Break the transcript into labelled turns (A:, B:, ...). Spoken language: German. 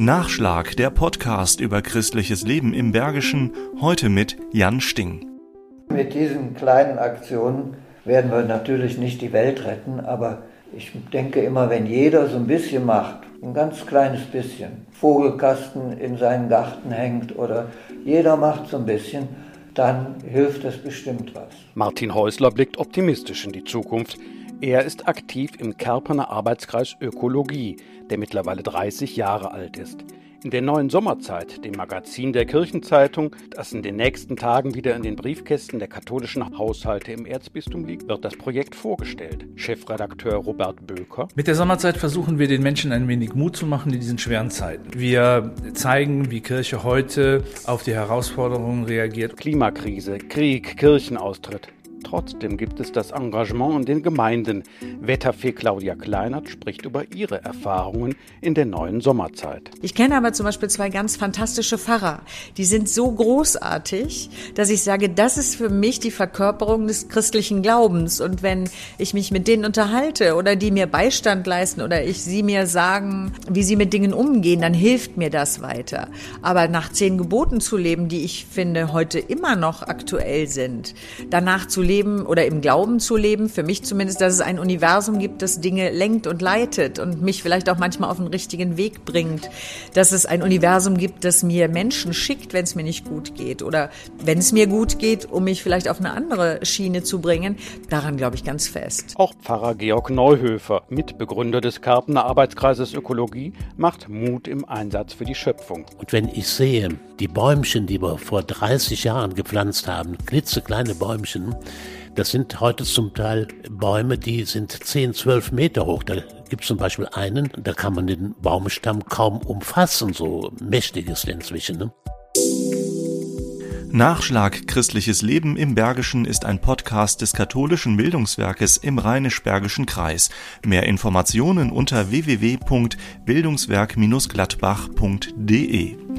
A: Nachschlag, der Podcast über christliches Leben im Bergischen, heute mit Jan Sting.
B: Mit diesen kleinen Aktionen werden wir natürlich nicht die Welt retten, aber ich denke immer, wenn jeder so ein bisschen macht, ein ganz kleines bisschen, Vogelkasten in seinen Garten hängt oder jeder macht so ein bisschen, dann hilft es bestimmt was.
C: Martin Häusler blickt optimistisch in die Zukunft. Er ist aktiv im Kerpener Arbeitskreis Ökologie, der mittlerweile 30 Jahre alt ist. In der neuen Sommerzeit, dem Magazin der Kirchenzeitung, das in den nächsten Tagen wieder in den Briefkästen der katholischen Haushalte im Erzbistum liegt, wird das Projekt vorgestellt. Chefredakteur Robert Böker.
D: Mit der Sommerzeit versuchen wir den Menschen ein wenig Mut zu machen in diesen schweren Zeiten. Wir zeigen, wie Kirche heute auf die Herausforderungen reagiert.
C: Klimakrise, Krieg, Kirchenaustritt. Trotzdem gibt es das Engagement in den Gemeinden. Wetterfee Claudia Kleinert spricht über ihre Erfahrungen in der neuen Sommerzeit.
E: Ich kenne aber zum Beispiel zwei ganz fantastische Pfarrer. Die sind so großartig, dass ich sage, das ist für mich die Verkörperung des christlichen Glaubens. Und wenn ich mich mit denen unterhalte oder die mir Beistand leisten oder ich sie mir sagen, wie sie mit Dingen umgehen, dann hilft mir das weiter. Aber nach zehn Geboten zu leben, die ich finde heute immer noch aktuell sind, danach zu leben oder im Glauben zu leben, für mich zumindest, dass es ein Universum gibt, das Dinge lenkt und leitet und mich vielleicht auch manchmal auf den richtigen Weg bringt, dass es ein Universum gibt, das mir Menschen schickt, wenn es mir nicht gut geht oder wenn es mir gut geht, um mich vielleicht auf eine andere Schiene zu bringen, daran glaube ich ganz fest.
C: Auch Pfarrer Georg Neuhöfer, Mitbegründer des Karpener Arbeitskreises Ökologie, macht Mut im Einsatz für die Schöpfung.
F: Und wenn ich sehe, die Bäumchen, die wir vor 30 Jahren gepflanzt haben, klitzekleine Bäumchen, das sind heute zum Teil Bäume, die sind 10, 12 Meter hoch. Da gibt es zum Beispiel einen, da kann man den Baumstamm kaum umfassen, so mächtig ist der inzwischen. Ne?
A: Nachschlag Christliches Leben im Bergischen ist ein Podcast des katholischen Bildungswerkes im Rheinisch-Bergischen Kreis. Mehr Informationen unter www.bildungswerk-gladbach.de